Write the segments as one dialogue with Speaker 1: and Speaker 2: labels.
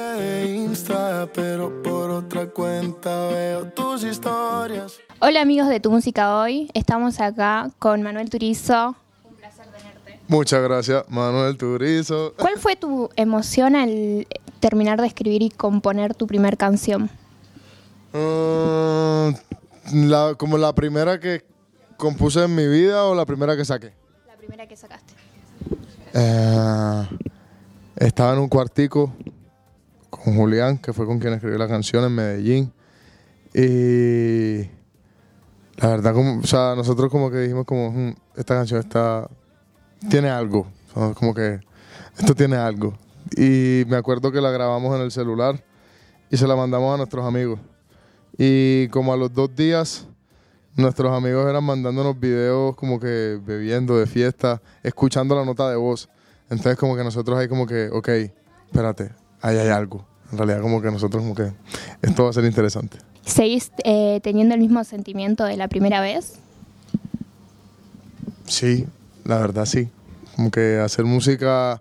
Speaker 1: de Insta, pero por otra cuenta veo tus historias.
Speaker 2: Hola amigos de Tu Música Hoy, estamos acá con Manuel Turizo.
Speaker 3: Muchas gracias, Manuel Turizo.
Speaker 2: ¿Cuál fue tu emoción al terminar de escribir y componer tu primer canción?
Speaker 3: Mm, la- como la primera que compuse en mi vida o la primera que saqué.
Speaker 2: La primera que sacaste.
Speaker 3: Eh, estaba en un cuartico con Julián, que fue con quien escribí la canción en Medellín. Y la verdad, como, o sea, nosotros como que dijimos como, "Mm, esta canción está, tiene algo, como que esto tiene algo. Y me acuerdo que la grabamos en el celular y se la mandamos a nuestros amigos. Y como a los dos días, nuestros amigos eran mandándonos videos como que bebiendo de fiesta, escuchando la nota de voz. Entonces como que nosotros ahí como que, ok, espérate, ahí hay algo. En realidad como que nosotros como que esto va a ser interesante.
Speaker 2: ¿Seguís eh, teniendo el mismo sentimiento de la primera vez?
Speaker 3: Sí, la verdad sí. Como que hacer música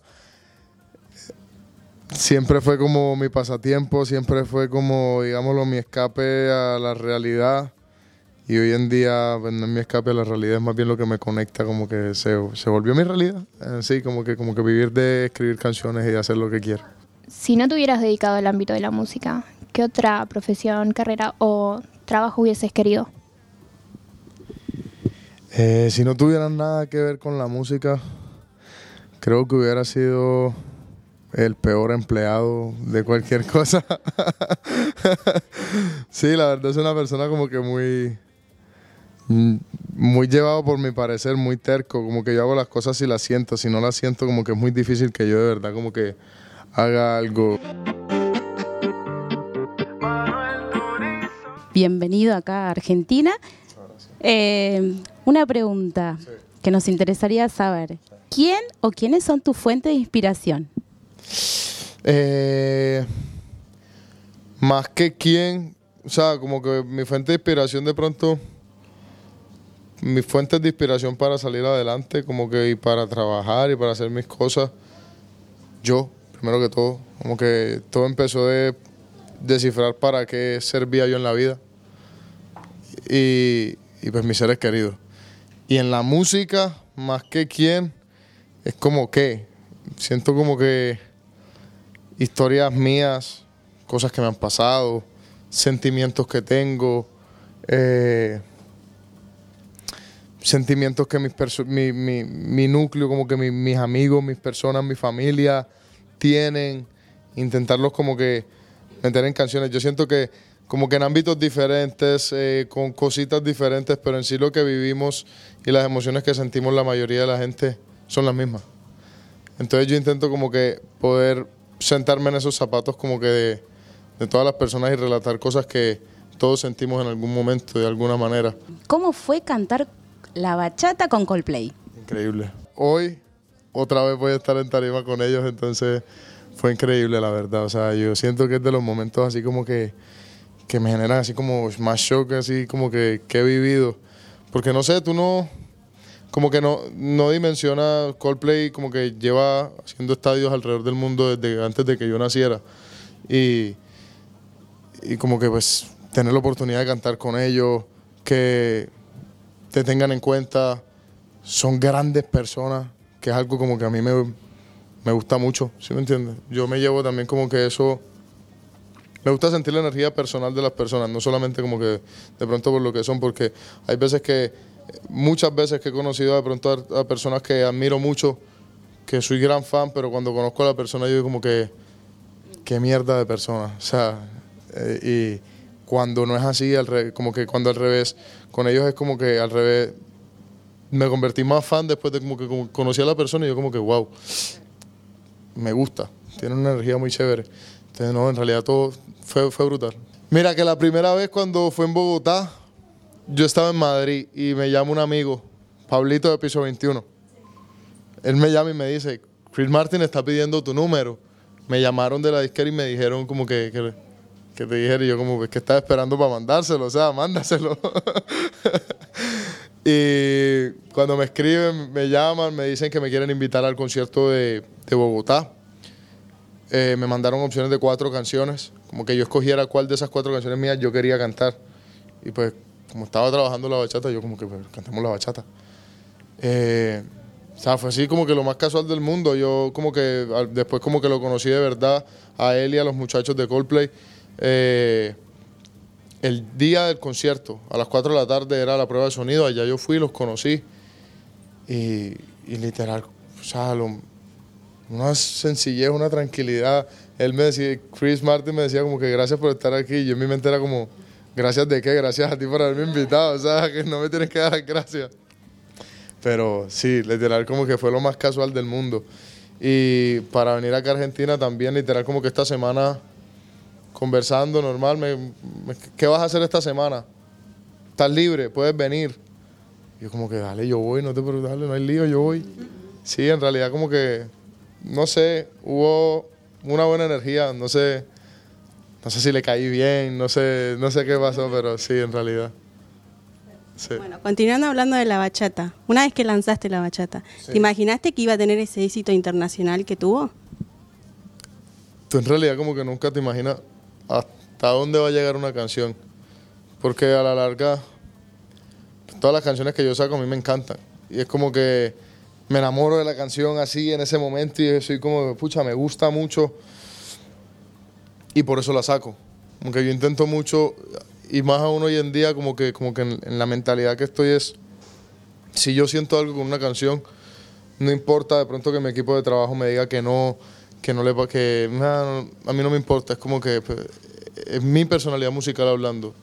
Speaker 3: siempre fue como mi pasatiempo, siempre fue como, digámoslo, mi escape a la realidad. Y hoy en día pues, no es mi escape a la realidad, es más bien lo que me conecta, como que se, se volvió mi realidad. Eh, sí, como que, como que vivir de escribir canciones y de hacer lo que quiero.
Speaker 2: Si no te hubieras dedicado al ámbito de la música, ¿qué otra profesión, carrera o trabajo hubieses querido?
Speaker 3: Eh, si no tuvieran nada que ver con la música, creo que hubiera sido el peor empleado de cualquier cosa. sí, la verdad es una persona como que muy mm, muy llevado por mi parecer, muy terco, como que yo hago las cosas si las siento, si no las siento como que es muy difícil que yo de verdad como que haga algo.
Speaker 4: Bienvenido acá a Argentina. Eh, una pregunta que nos interesaría saber. ¿Quién o quiénes son tus fuentes de inspiración?
Speaker 3: Eh, más que quién, o sea, como que mi fuente de inspiración de pronto, mis fuentes de inspiración para salir adelante, como que y para trabajar y para hacer mis cosas, yo, primero que todo, como que todo empezó de descifrar para qué servía yo en la vida y, y pues mis seres queridos. Y en la música, más que quién, es como que, siento como que historias mías, cosas que me han pasado, sentimientos que tengo, eh, sentimientos que mis mi, mi- mi núcleo, como que mi- mis amigos, mis personas, mi familia tienen, intentarlos como que meter en canciones. Yo siento que como que en ámbitos diferentes, eh, con cositas diferentes, pero en sí lo que vivimos y las emociones que sentimos la mayoría de la gente son las mismas. Entonces yo intento como que poder sentarme en esos zapatos como que de, de todas las personas y relatar cosas que todos sentimos en algún momento de alguna manera.
Speaker 4: ¿Cómo fue cantar la bachata con Coldplay?
Speaker 3: Increíble. Hoy otra vez voy a estar en tarima con ellos, entonces fue increíble la verdad. O sea, yo siento que es de los momentos así como que, que me generan así como más shock, así como que, que he vivido. Porque no sé, tú no, como que no, no dimensiona Coldplay como que lleva haciendo estadios alrededor del mundo desde antes de que yo naciera. Y, y como que pues tener la oportunidad de cantar con ellos, que te tengan en cuenta, son grandes personas, que es algo como que a mí me, me gusta mucho, ¿sí me entiendes? Yo me llevo también como que eso, me gusta sentir la energía personal de las personas, no solamente como que de pronto por lo que son, porque hay veces que, muchas veces que he conocido de pronto a, personas que admiro mucho, que soy gran fan, pero cuando conozco a la persona yo digo como que, qué mierda de persona, o sea, eh, y cuando no es así, como que cuando al revés, con ellos es como que al revés, me convertí más fan después de como que como conocí a la persona y yo como que, wow, me gusta, tiene una energía muy chévere. Entonces, no, en realidad todo fue, fue brutal. Mira que la primera vez cuando fue en Bogotá, yo estaba en Madrid y me llama un amigo, Pablito de Piso 21. Él me llama y me dice, Chris Martin está pidiendo tu número. Me llamaron de la disquera y me dijeron como que, que, que te dijera y yo como que estaba esperando para mandárselo, o sea, mándaselo. y cuando me escriben, me llaman, me dicen que me quieren invitar al concierto de, Bogotá. eh, me mandaron opciones de cuatro canciones, como que yo escogiera cuál de esas cuatro canciones mías yo quería cantar. Y pues, como estaba trabajando la bachata, yo como que pues, cantemos la bachata. Eh, o sea, fue así como que lo más casual del mundo. Yo como que después como que lo conocí de verdad a él y a los muchachos de Coldplay. Eh, el día del concierto, a las 4 de la tarde era la prueba de sonido, allá yo fui, los conocí y, y literal, o sea, lo- una sencillez, una tranquilidad. Él me decía, Chris Martin me decía como que gracias por estar aquí. Y yo en mi mente era como, gracias de qué, gracias a ti por haberme invitado, o sea, que no me tienes que dar gracias. Pero sí, literal como que fue lo más casual del mundo. Y para venir acá a Argentina también, literal como que esta semana conversando normal, me, me- ¿qué vas a hacer esta semana? ¿Estás libre? ¿Puedes venir? Y yo como que, dale, yo voy, no te preocupes, dale, no hay lío, yo voy. Sí, en realidad como que, no sé, hubo una buena energía, no sé, no sé si le caí bien, no sé, no sé qué pasó, pero sí, en realidad. Sí.
Speaker 5: Bueno, continuando hablando de la bachata, una vez que lanzaste la bachata, ¿te imaginaste que iba a tener ese éxito internacional que tuvo?
Speaker 3: Tú en realidad como que nunca te imaginas hasta dónde va a llegar una canción. Porque a la larga, todas las canciones que yo saco a mí me encantan. Y es como que me enamoro de la canción así en ese momento y soy como, pucha, me gusta mucho. Y por eso la saco. Como que yo intento mucho, y más aún hoy en día, como que, como que en, en la mentalidad que estoy es, si yo siento algo con una canción, no importa de pronto que mi equipo de trabajo me diga que no, que no le que a mí no me importa, es como que pues, es mi personalidad musical hablando.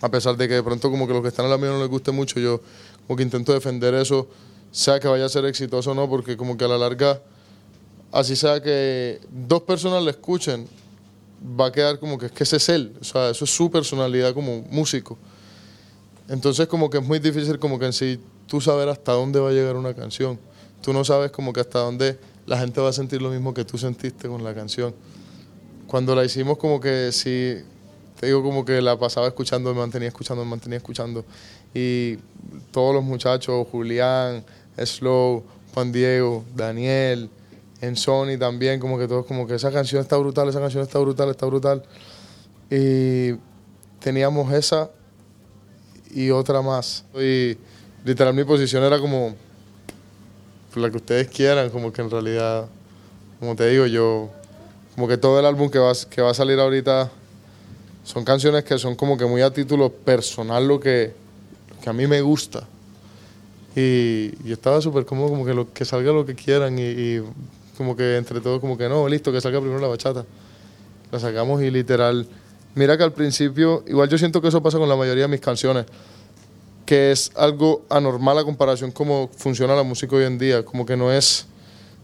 Speaker 3: A pesar de que de pronto como que los que están a la mía no les guste mucho, yo como que intento defender eso, sea que vaya a ser exitoso o no, porque como que a la larga, así sea que dos personas le escuchen, va a quedar como que es que ese es él, o sea, eso es su personalidad como músico. Entonces como que es muy difícil como que en sí tú saber hasta dónde va a llegar una canción. Tú no sabes como que hasta dónde la gente va a sentir lo mismo que tú sentiste con la canción. Cuando la hicimos como que sí, te digo como que la pasaba escuchando, me mantenía escuchando, me mantenía escuchando. Y todos los muchachos, Julián, Slow, Juan Diego, Daniel, en Sony también, como que todos como que esa canción está brutal, esa canción está brutal, está brutal. Y teníamos esa y otra más. Y literal mi posición era como la que ustedes quieran, como que en realidad, como te digo, yo, como que todo el álbum que va, que va a salir ahorita son canciones que son como que muy a título personal lo que, lo que a mí me gusta. Y yo estaba súper cómodo, como que, lo, que salga lo que quieran y, y como que entre todos, como que no, listo, que salga primero la bachata. La sacamos y literal, mira que al principio, igual yo siento que eso pasa con la mayoría de mis canciones, que es algo anormal a comparación como funciona la música hoy en día, como que no es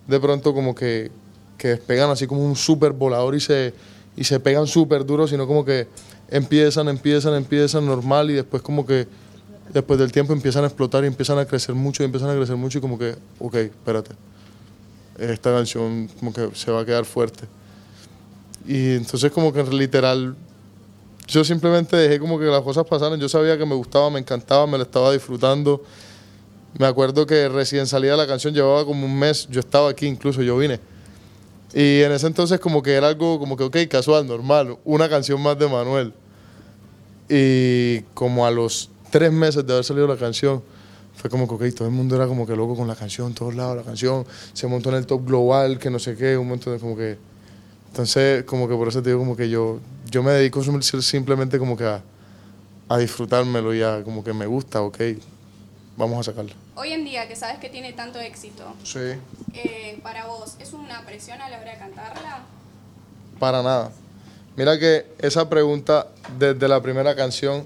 Speaker 3: de pronto como que, que despegan así como un súper volador y se, y se pegan súper duro, sino como que empiezan, empiezan, empiezan normal y después como que después del tiempo empiezan a explotar y empiezan a crecer mucho y empiezan a crecer mucho y como que, ok, espérate, esta canción como que se va a quedar fuerte. Y entonces como que literal, yo simplemente dejé como que las cosas pasaran, yo sabía que me gustaba, me encantaba, me la estaba disfrutando. Me acuerdo que recién salida la canción llevaba como un mes, yo estaba aquí incluso, yo vine. Y en ese entonces como que era algo como que, ok, casual, normal, una canción más de Manuel. Y como a los tres meses de haber salido la canción, fue como que, ok, todo el mundo era como que loco con la canción, todos lados la canción, se montó en el top global, que no sé qué, un montón de como que... Entonces, como que por eso te digo como que yo, yo me dedico sim- simplemente como que a, a disfrutármelo y a como que me gusta, ok, vamos a sacarlo.
Speaker 6: Hoy en día, que sabes que tiene tanto éxito,
Speaker 3: Sí.
Speaker 6: eh, para vos, ¿es una presión a la hora de cantarla?
Speaker 3: Para nada. Mira que esa pregunta desde la primera canción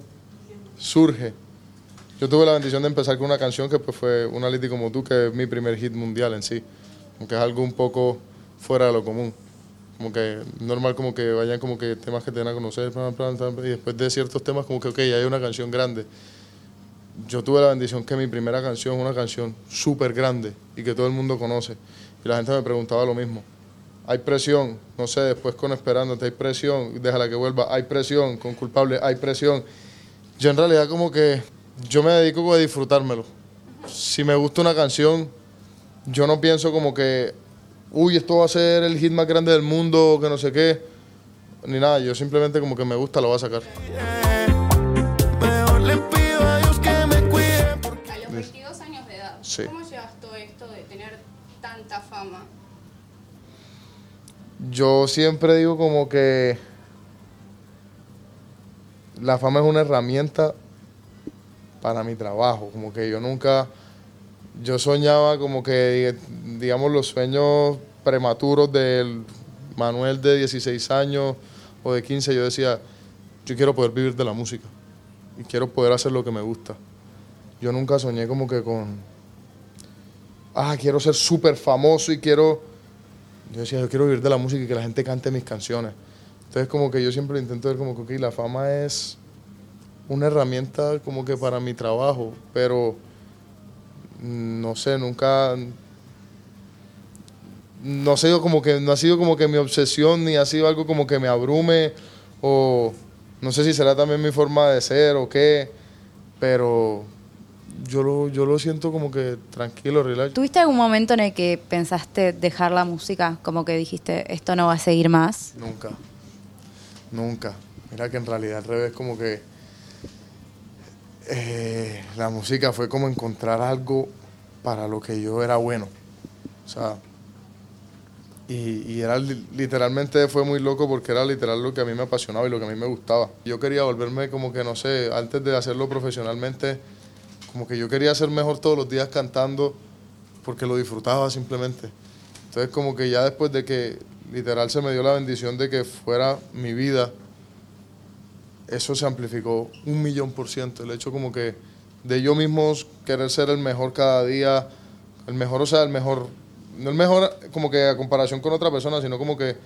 Speaker 3: surge. Yo tuve la bendición de empezar con una canción que pues fue Una Liti como tú, que es mi primer hit mundial en sí. Aunque es algo un poco fuera de lo común. Como que normal como que vayan como que temas que te den a conocer, plan, plan, y después de ciertos temas como que, ok, hay una canción grande. Yo tuve la bendición que mi primera canción es una canción súper grande y que todo el mundo conoce. Y la gente me preguntaba lo mismo hay presión, no sé, después con Esperándote hay presión, déjala que vuelva, hay presión, con Culpable hay presión. Yo en realidad como que yo me dedico a disfrutármelo. Si me gusta una canción, yo no pienso como que uy, esto va a ser el hit más grande del mundo, que no sé qué, ni nada, yo simplemente como que me gusta, lo voy a sacar.
Speaker 1: Mejor le pido a Dios que me cuide. porque-
Speaker 6: A los 22 años de edad,
Speaker 3: Sí.
Speaker 6: ¿cómo llevas todo esto de tener tanta fama?
Speaker 3: Yo siempre digo como que la fama es una herramienta para mi trabajo, como que yo nunca, yo soñaba como que, digamos, los sueños prematuros del Manuel de 16 años o de 15, yo decía, yo quiero poder vivir de la música y quiero poder hacer lo que me gusta. Yo nunca soñé como que con, ah, quiero ser súper famoso y quiero yo decía, yo quiero vivir de la música y que la gente cante mis canciones. Entonces como que yo siempre intento ver como que ok, la fama es una herramienta como que para mi trabajo, pero no sé, nunca no ha sido como que no ha sido como que mi obsesión ni ha sido algo como que me abrume o no sé si será también mi forma de ser o qué, pero yo lo, yo lo siento como que tranquilo, relax.
Speaker 7: ¿Tuviste algún momento en el que pensaste dejar la música? Como que dijiste, esto no va a seguir más.
Speaker 3: Nunca. Nunca. Mira que en realidad al revés, como que eh, la música fue como encontrar algo para lo que yo era bueno. O sea, y, y era li- literalmente fue muy loco porque era literal lo que a mí me apasionaba y lo que a mí me gustaba. Yo quería volverme como que, no sé, antes de hacerlo profesionalmente, como que yo quería ser mejor todos los días cantando porque lo disfrutaba simplemente. Entonces como que ya después de que literal se me dio la bendición de que fuera mi vida, eso se amplificó un millón por ciento. El hecho como que de yo mismo querer ser el mejor cada día, el mejor, o sea, el mejor, no el mejor como que a comparación con otra persona, sino como que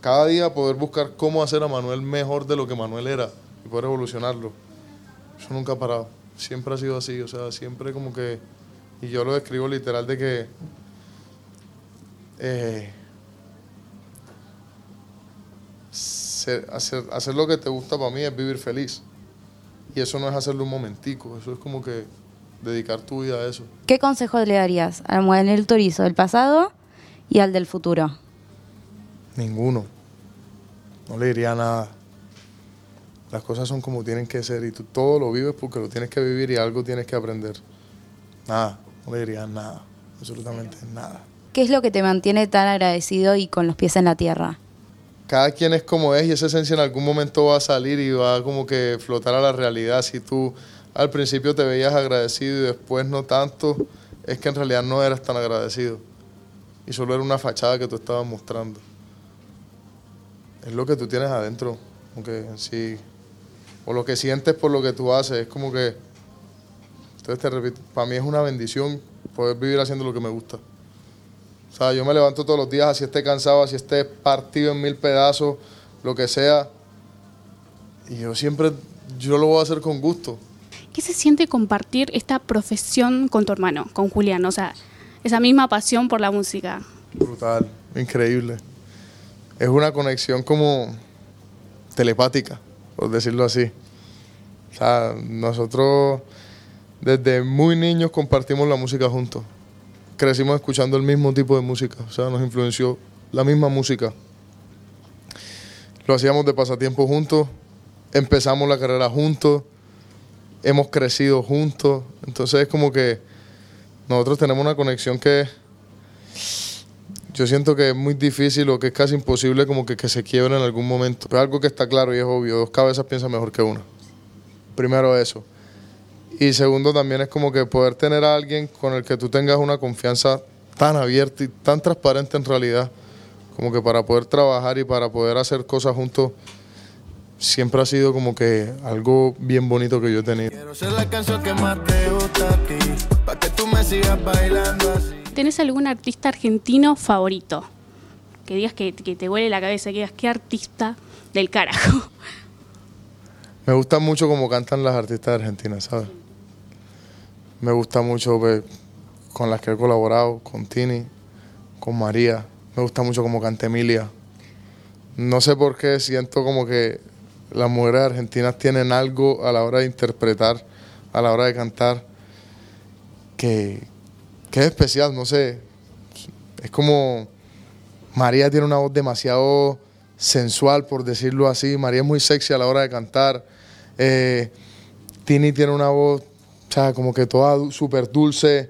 Speaker 3: cada día poder buscar cómo hacer a Manuel mejor de lo que Manuel era y poder evolucionarlo. Eso nunca ha parado. Siempre ha sido así, o sea, siempre como que, y yo lo describo literal de que eh, hacer, hacer lo que te gusta para mí es vivir feliz. Y eso no es hacerlo un momentico, eso es como que dedicar tu vida a eso.
Speaker 7: ¿Qué consejo le darías al Manuel Turizo del pasado y al del futuro?
Speaker 3: Ninguno. No le diría nada. Las cosas son como tienen que ser y tú todo lo vives porque lo tienes que vivir y algo tienes que aprender. Nada, no le diría nada, absolutamente nada.
Speaker 7: ¿Qué es lo que te mantiene tan agradecido y con los pies en la tierra?
Speaker 3: Cada quien es como es y esa esencia en algún momento va a salir y va como que flotar a la realidad. Si tú al principio te veías agradecido y después no tanto, es que en realidad no eras tan agradecido. Y solo era una fachada que tú estabas mostrando. Es lo que tú tienes adentro. Como que sí. O lo que sientes por lo que tú haces. Es como que. Entonces te repito, para mí es una bendición poder vivir haciendo lo que me gusta. O sea, yo me levanto todos los días, así esté cansado, así esté partido en mil pedazos, lo que sea. Y yo siempre, yo lo voy a hacer con gusto.
Speaker 8: ¿Qué se siente compartir esta profesión con tu hermano, con Julián? O sea, esa misma pasión por la música.
Speaker 3: Brutal, increíble. Es una conexión como telepática, por decirlo así. O sea, nosotros desde muy niños compartimos la música juntos. Crecimos escuchando el mismo tipo de música, o sea, nos influenció la misma música. Lo hacíamos de pasatiempo juntos, empezamos la carrera juntos, hemos crecido juntos, entonces es como que nosotros tenemos una conexión que yo siento que es muy difícil o que es casi imposible como que, que se quiebre en algún momento. Pero algo que está claro y es obvio, dos cabezas piensan mejor que una. Primero eso. Y segundo también es como que poder tener a alguien con el que tú tengas una confianza tan abierta y tan transparente en realidad, como que para poder trabajar y para poder hacer cosas juntos, siempre ha sido como que algo bien bonito que yo he tenido.
Speaker 1: Quiero ser la canción que más te gusta a ti, pa' que tú me sigas bailando así.
Speaker 8: ¿Tenés algún artista argentino favorito? Que digas que, que te huele la cabeza, que digas qué artista del carajo.
Speaker 3: Me gusta mucho cómo cantan las artistas argentinas, ¿sabes? Me gusta mucho con las que he colaborado, con Tini, con María. Me gusta mucho cómo canta Emilia. No sé por qué siento como que las mujeres argentinas tienen algo a la hora de interpretar, a la hora de cantar, que, que es especial, no sé. Es como, María tiene una voz demasiado sensual, por decirlo así. María es muy sexy a la hora de cantar. Eh, Tini tiene una voz, o sea, como que toda súper dulce.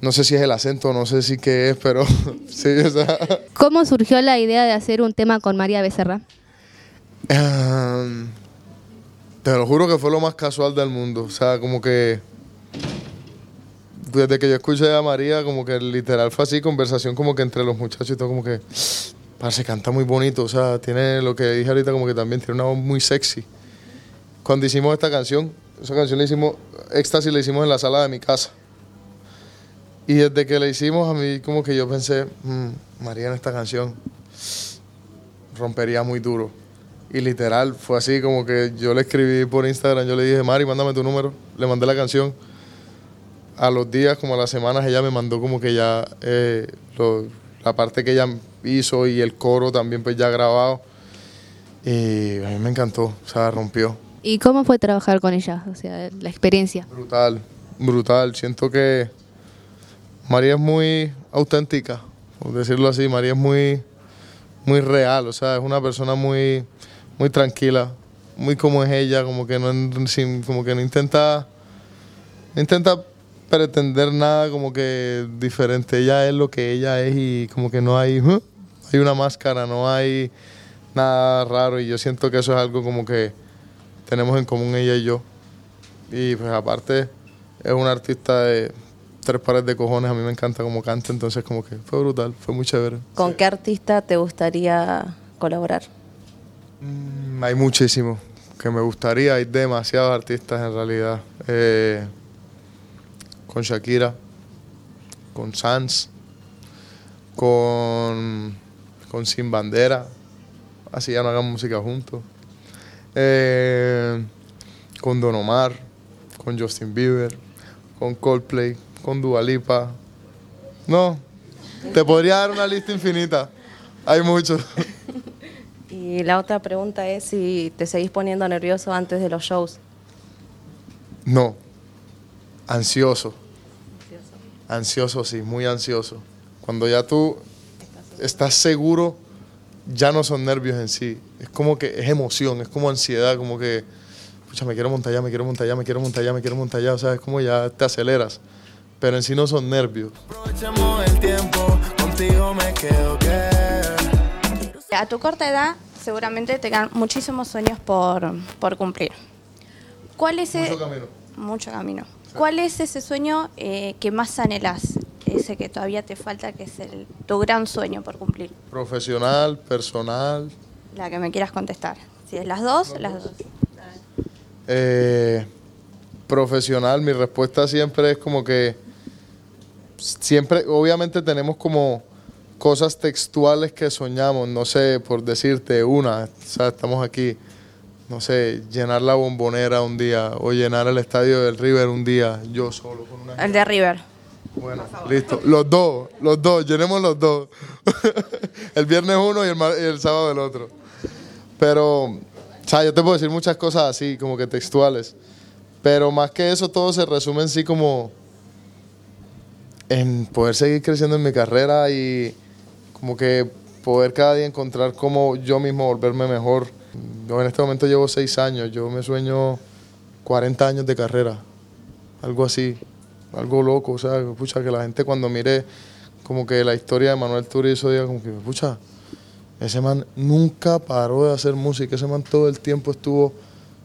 Speaker 3: No sé si es el acento, no sé si qué es, pero sí, o sea.
Speaker 9: ¿Cómo surgió la idea de hacer un tema con María Becerra?
Speaker 3: Em, te lo juro que fue lo más casual del mundo. O sea, como que. Desde que yo escuché a María, como que literal fue así, conversación como que entre los muchachos y todo, como que. Parece canta muy bonito. O sea, tiene lo que dije ahorita, como que también tiene una voz muy sexy. Cuando hicimos esta canción, esa canción la hicimos, Éxtasis la hicimos en la sala de mi casa. Y desde que la hicimos, a mí como que yo pensé, "Mm, María en esta canción rompería muy duro. Y literal, fue así como que yo le escribí por Instagram, yo le dije, Mari, mándame tu número. Le mandé la canción. A los días, como a las semanas, ella me mandó como que ya eh, la parte que ella hizo y el coro también pues ya grabado. Y a mí me encantó, o sea, rompió.
Speaker 9: ¿Y cómo fue trabajar con ella? O sea, la experiencia.
Speaker 3: Brutal, brutal. Siento que María es muy auténtica, por decirlo así. María es muy, muy real, o sea, es una persona muy, muy tranquila, muy como es ella, como que no, como que no intenta, intenta pretender nada como que diferente. Ella es lo que ella es y como que no hay, "Huh", hay una máscara, no hay nada raro y yo siento que eso es algo como que tenemos en común ella y yo. Y pues aparte es una artista de tres pares de cojones, a mí me encanta cómo canta, entonces como que fue brutal, fue muy chévere.
Speaker 10: ¿Con qué artista te gustaría colaborar?
Speaker 3: Mm, Hay muchísimo que me gustaría, hay demasiados artistas en realidad. Eh, con Shakira, con Sans, con, con Sin Bandera, así ya no hagan música juntos. Eh, con Don Omar, con Justin Bieber, con Coldplay, con Dua Lipa. No, te podría dar una lista infinita. Hay muchos.
Speaker 10: Y la otra pregunta es si te seguís poniendo nervioso antes de los shows.
Speaker 3: No, ansioso. Ansioso, sí, muy ansioso. Cuando ya tú estás seguro, ya no son nervios en sí. Es como que es emoción, es como ansiedad, como que, pucha, me quiero montar ya, me quiero montar ya, me quiero montar ya, me quiero montar ya. O sea, es como ya te aceleras. Pero en sí no son nervios.
Speaker 1: Aprovechemos el tiempo, contigo me quedo que.
Speaker 6: A tu corta edad, seguramente te quedan muchísimos sueños por, por cumplir. ¿Cuál es
Speaker 3: Mucho
Speaker 6: el-
Speaker 3: camino.
Speaker 6: Mucho camino. ¿Cuál es ese sueño eh, que más anhelas? Ese que todavía te falta, que es el, tu gran sueño por cumplir.
Speaker 3: Profesional, personal.
Speaker 6: La que me quieras contestar. Si es las dos, las dos.
Speaker 3: Eh, profesional, mi respuesta siempre es como que siempre, obviamente tenemos como cosas textuales que soñamos, no sé, por decirte una, o sea, estamos aquí, no sé, llenar la bombonera un día o llenar el estadio del River un día, yo solo con una...
Speaker 6: El de River.
Speaker 3: Bueno, listo, los dos, los dos, llenemos los dos. el viernes uno y el, y el sábado el otro. Pero, o sea, yo te puedo decir muchas cosas así, como que textuales. Pero más que eso, todo se resume en sí como en poder seguir creciendo en mi carrera y como que poder cada día encontrar cómo yo mismo volverme mejor. Yo en este momento llevo seis años, yo me sueño 40 años de carrera, algo así, algo loco, o sea, pucha, que la gente cuando mire como que la historia de Manuel Turizo diga como que, pucha, ese man nunca paró de hacer música, ese man todo el tiempo estuvo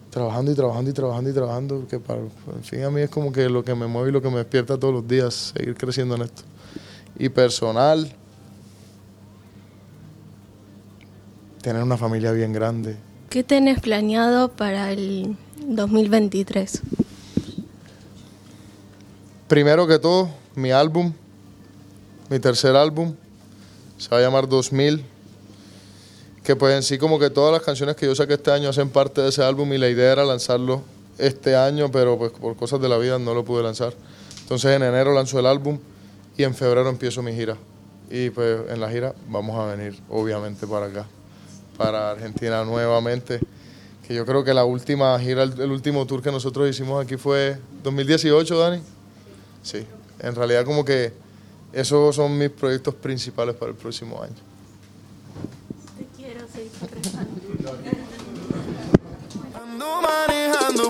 Speaker 3: trabajando y trabajando y trabajando y trabajando, que para, en fin a mí es como que lo que me mueve y lo que me despierta todos los días, seguir creciendo en esto. Y personal, tener una familia bien grande.
Speaker 11: ¿Qué tenés planeado para el 2023?
Speaker 3: Primero que todo, mi álbum, mi tercer álbum, se va a llamar 2000, que pues en sí como que todas las canciones que yo saqué este año hacen parte de ese álbum y la idea era lanzarlo este año, pero pues por cosas de la vida no lo pude lanzar. Entonces en enero lanzo el álbum y en febrero empiezo mi gira. Y pues en la gira vamos a venir obviamente para acá, para Argentina nuevamente. Que yo creo que la última gira, el, el último tour que nosotros hicimos aquí fue 2018, Dani sí, en realidad como que esos son mis proyectos principales para el próximo año. Te quiero, soy manejando